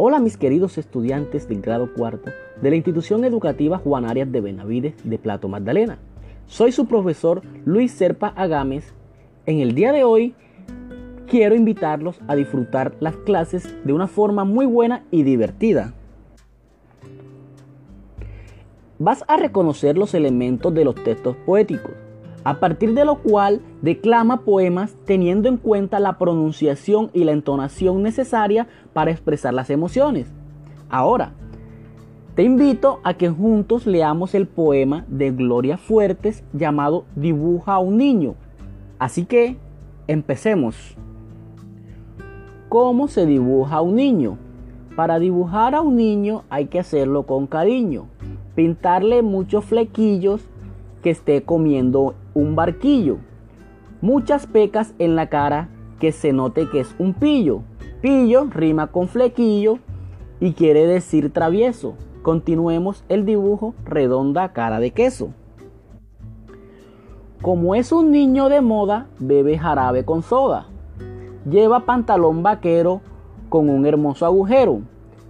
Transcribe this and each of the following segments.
Hola mis queridos estudiantes del grado cuarto de la institución educativa Juan Arias de Benavides de Plato Magdalena. Soy su profesor Luis Serpa Agames. En el día de hoy quiero invitarlos a disfrutar las clases de una forma muy buena y divertida. Vas a reconocer los elementos de los textos poéticos a partir de lo cual declama poemas teniendo en cuenta la pronunciación y la entonación necesaria para expresar las emociones. Ahora, te invito a que juntos leamos el poema de Gloria Fuertes llamado Dibuja a un niño. Así que, empecemos. ¿Cómo se dibuja a un niño? Para dibujar a un niño hay que hacerlo con cariño, pintarle muchos flequillos que esté comiendo un barquillo. Muchas pecas en la cara que se note que es un pillo. Pillo rima con flequillo y quiere decir travieso. Continuemos el dibujo redonda cara de queso. Como es un niño de moda, bebe jarabe con soda. Lleva pantalón vaquero con un hermoso agujero,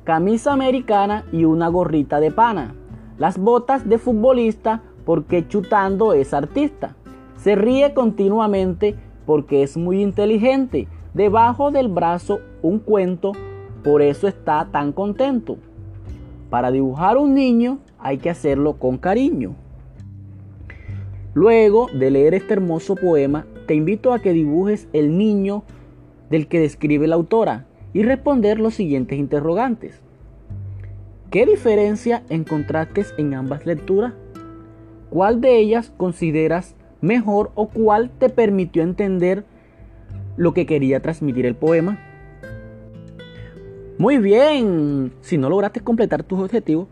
camisa americana y una gorrita de pana. Las botas de futbolista porque chutando es artista. Se ríe continuamente porque es muy inteligente. Debajo del brazo un cuento, por eso está tan contento. Para dibujar un niño hay que hacerlo con cariño. Luego de leer este hermoso poema, te invito a que dibujes el niño del que describe la autora y responder los siguientes interrogantes. ¿Qué diferencia encontraste en ambas lecturas? ¿Cuál de ellas consideras mejor o cuál te permitió entender lo que quería transmitir el poema? Muy bien, si no lograste completar tus objetivos,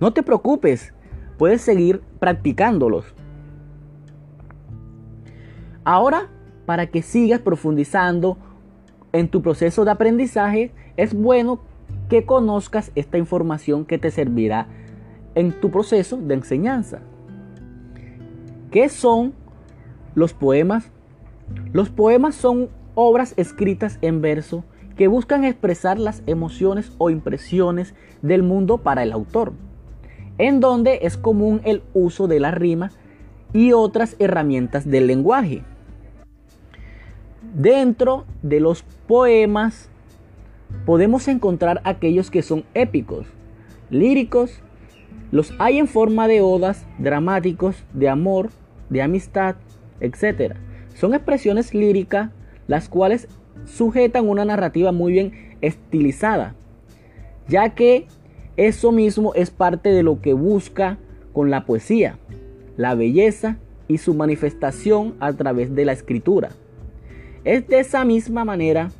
no te preocupes, puedes seguir practicándolos. Ahora, para que sigas profundizando en tu proceso de aprendizaje, es bueno que conozcas esta información que te servirá en tu proceso de enseñanza. ¿Qué son los poemas? Los poemas son obras escritas en verso que buscan expresar las emociones o impresiones del mundo para el autor, en donde es común el uso de la rima y otras herramientas del lenguaje. Dentro de los poemas podemos encontrar aquellos que son épicos, líricos los hay en forma de odas, dramáticos, de amor, de amistad, etc. Son expresiones líricas las cuales sujetan una narrativa muy bien estilizada, ya que eso mismo es parte de lo que busca con la poesía, la belleza y su manifestación a través de la escritura. Es de esa misma manera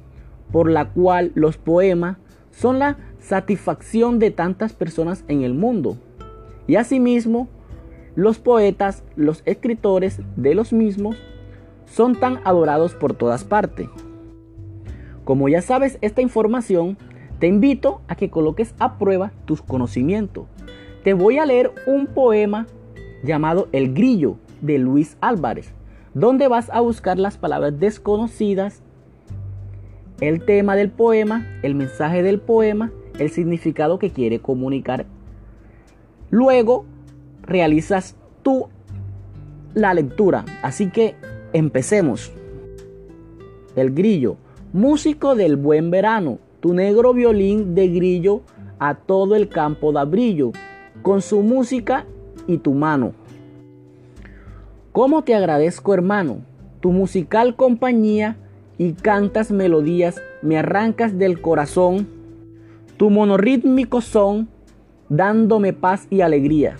por la cual los poemas son la satisfacción de tantas personas en el mundo y asimismo, los poetas, los escritores de los mismos, son tan adorados por todas partes. Como ya sabes esta información, te invito a que coloques a prueba tus conocimientos. Te voy a leer un poema llamado El Grillo de Luis Álvarez, donde vas a buscar las palabras desconocidas, el tema del poema, el mensaje del poema, el significado que quiere comunicar Luego realizas tú la lectura. Así que empecemos. El grillo. Músico del buen verano. Tu negro violín de grillo a todo el campo da brillo. Con su música y tu mano. ¿Cómo te agradezco hermano? Tu musical compañía y cantas melodías me arrancas del corazón. Tu monorítmico son dándome paz y alegría.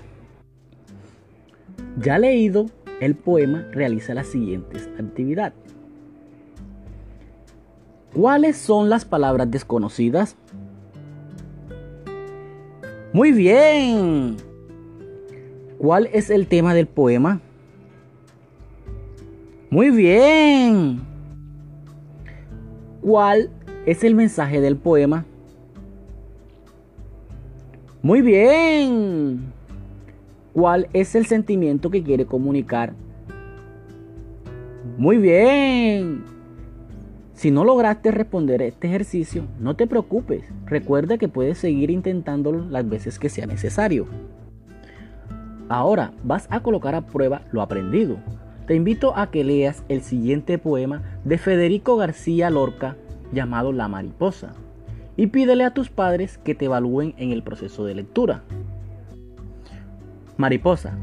Ya leído el poema, realiza las siguientes actividades. ¿Cuáles son las palabras desconocidas? Muy bien. ¿Cuál es el tema del poema? Muy bien. ¿Cuál es el mensaje del poema? Muy bien. ¿Cuál es el sentimiento que quiere comunicar? Muy bien. Si no lograste responder este ejercicio, no te preocupes. Recuerda que puedes seguir intentándolo las veces que sea necesario. Ahora vas a colocar a prueba lo aprendido. Te invito a que leas el siguiente poema de Federico García Lorca llamado La Mariposa y pídele a tus padres que te evalúen en el proceso de lectura. Mariposa,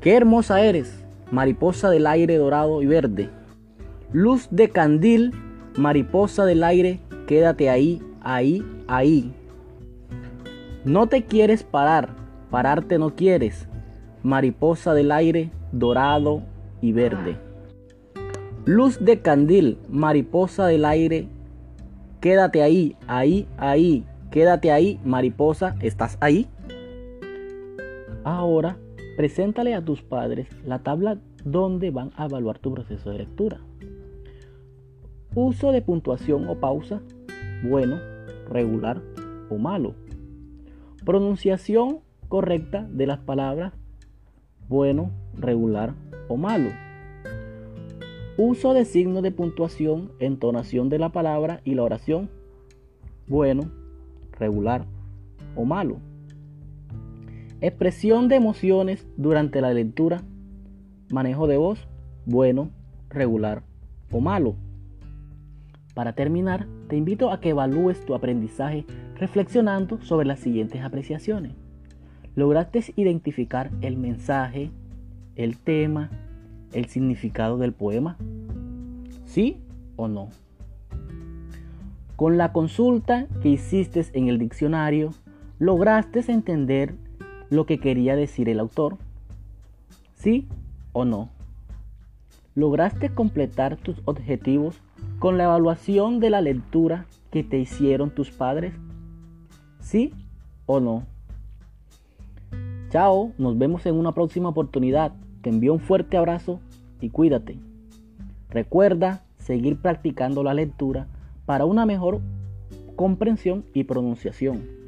qué hermosa eres, mariposa del aire dorado y verde. Luz de candil Mariposa del aire, quédate ahí, ahí, ahí. No te quieres parar, pararte no quieres. Mariposa del aire, dorado y verde. Luz de candil, mariposa del aire, quédate ahí, ahí, ahí, quédate ahí, mariposa, ¿estás ahí? Ahora, preséntale a tus padres la tabla donde van a evaluar tu proceso de lectura. Uso de puntuación o pausa, bueno, regular o malo. Pronunciación correcta de las palabras, bueno, regular o malo. Uso de signos de puntuación, entonación de la palabra y la oración, bueno, regular o malo. Expresión de emociones durante la lectura, manejo de voz, bueno, regular o malo. Para terminar, te invito a que evalúes tu aprendizaje reflexionando sobre las siguientes apreciaciones. ¿Lograste identificar el mensaje, el tema, el significado del poema? ¿Sí o no? Con la consulta que hiciste en el diccionario, ¿lograste entender lo que quería decir el autor? ¿Sí o no? ¿Lograste completar tus objetivos con la evaluación de la lectura que te hicieron tus padres? ¿Sí o no? Chao, nos vemos en una próxima oportunidad. Te envío un fuerte abrazo y cuídate. Recuerda seguir practicando la lectura para una mejor comprensión y pronunciación.